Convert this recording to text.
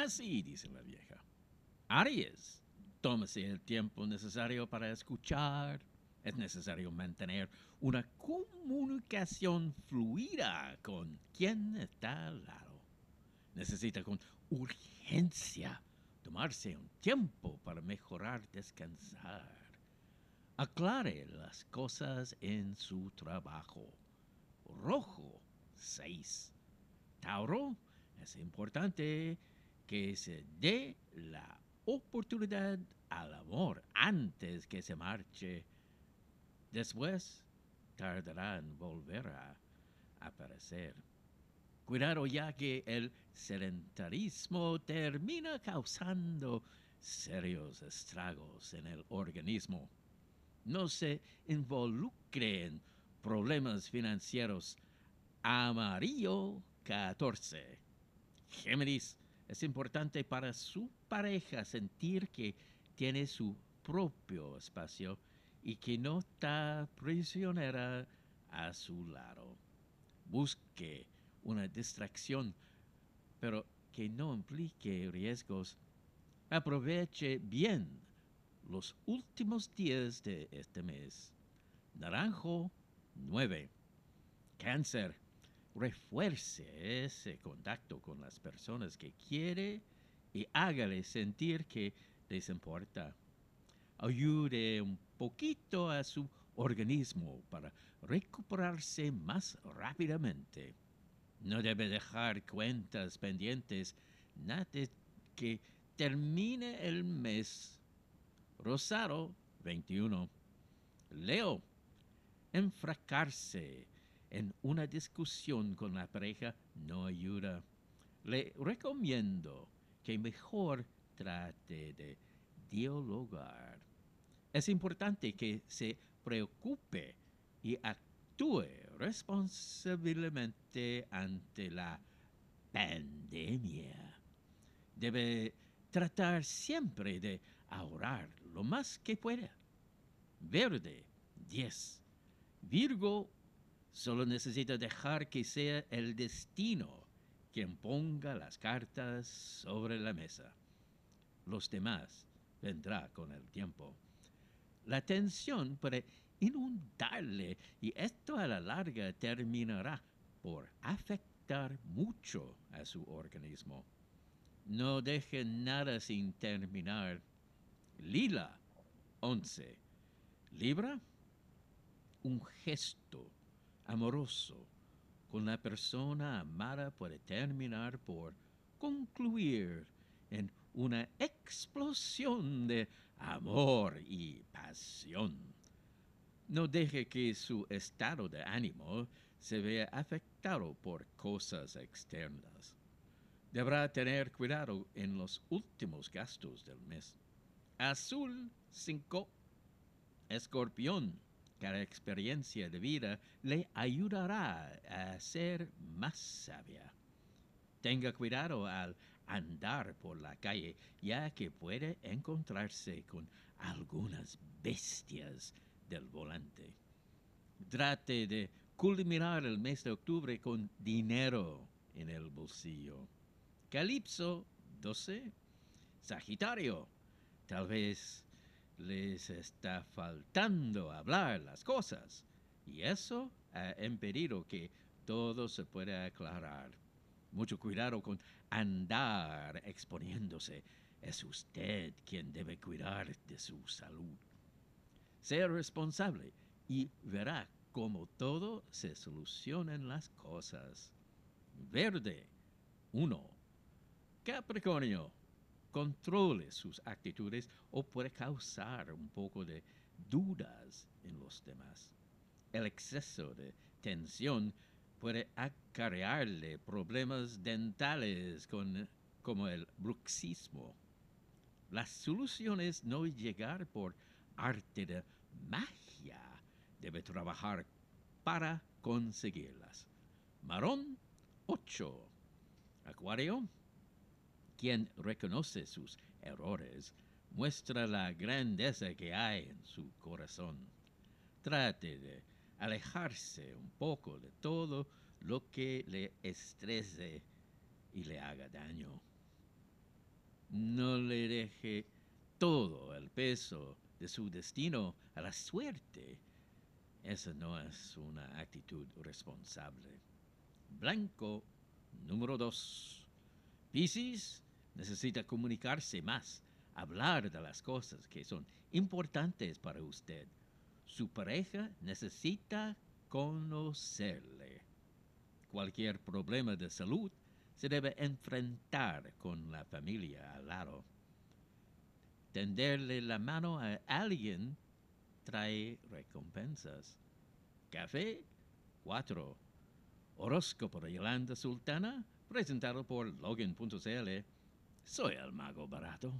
Así dice la vieja. Aries, tómese el tiempo necesario para escuchar. Es necesario mantener una comunicación fluida con quien está al lado. Necesita con urgencia tomarse un tiempo para mejorar, descansar. Aclare las cosas en su trabajo. Rojo 6. Tauro, es importante que se dé la oportunidad al amor antes que se marche. Después tardará en volver a aparecer. Cuidado ya que el sedentarismo termina causando serios estragos en el organismo. No se involucre en problemas financieros. Amarillo 14. Géminis, es importante para su pareja sentir que tiene su propio espacio y que no está prisionera a su lado. Busque una distracción, pero que no implique riesgos. Aproveche bien los últimos días de este mes. Naranjo 9. Cáncer. Refuerce ese contacto con las personas que quiere y hágale sentir que les importa. Ayude un poquito a su organismo para recuperarse más rápidamente. No debe dejar cuentas pendientes nada que termine el mes. Rosado 21. Leo. Enfracarse en una discusión con la pareja no ayuda. Le recomiendo que mejor trate de dialogar. Es importante que se preocupe y actúe responsablemente ante la pandemia. Debe tratar siempre de ahorrar lo más que pueda. Verde 10. Virgo solo necesita dejar que sea el destino quien ponga las cartas sobre la mesa. Los demás vendrá con el tiempo. La tensión puede inundarle y esto a la larga terminará por afectar mucho a su organismo. No deje nada sin terminar. Lila 11. Libra, un gesto amoroso con la persona amada puede terminar por concluir en una explosión de amor y pasión. No deje que su estado de ánimo se vea afectado por cosas externas. Deberá tener cuidado en los últimos gastos del mes. Azul 5. Escorpión. Cada experiencia de vida le ayudará a ser más sabia. Tenga cuidado al andar por la calle, ya que puede encontrarse con algunas bestias del volante. Trate de culminar el mes de octubre con dinero en el bolsillo. Calipso 12. Sagitario. Tal vez les está faltando hablar las cosas y eso ha impedido que todo se pueda aclarar. Mucho cuidado con andar exponiéndose. Es usted quien debe cuidar de su salud. Sea responsable y verá cómo todo se solucionan las cosas. Verde 1. Capricornio controle sus actitudes o puede causar un poco de dudas en los demás. El exceso de tensión puede acarrearle problemas dentales como el bruxismo. La solución es no llegar por arte de magia. Debe trabajar para conseguirlas. Marón 8. Acuario quien reconoce sus errores muestra la grandeza que hay en su corazón. Trate de alejarse un poco de todo lo que le estrese y le haga daño. No le deje todo el peso de su destino a la suerte. Esa no es una actitud responsable. Blanco, número dos. Piscis necesita comunicarse más, hablar de las cosas que son importantes para usted. Su pareja necesita conocerle. Cualquier problema de salud se debe enfrentar con la familia al lado. Tenderle la mano a alguien trae recompensas. Café 4. Horóscopo de Yolanda Sultana, presentado por Logan.cl. Soy el mago barato.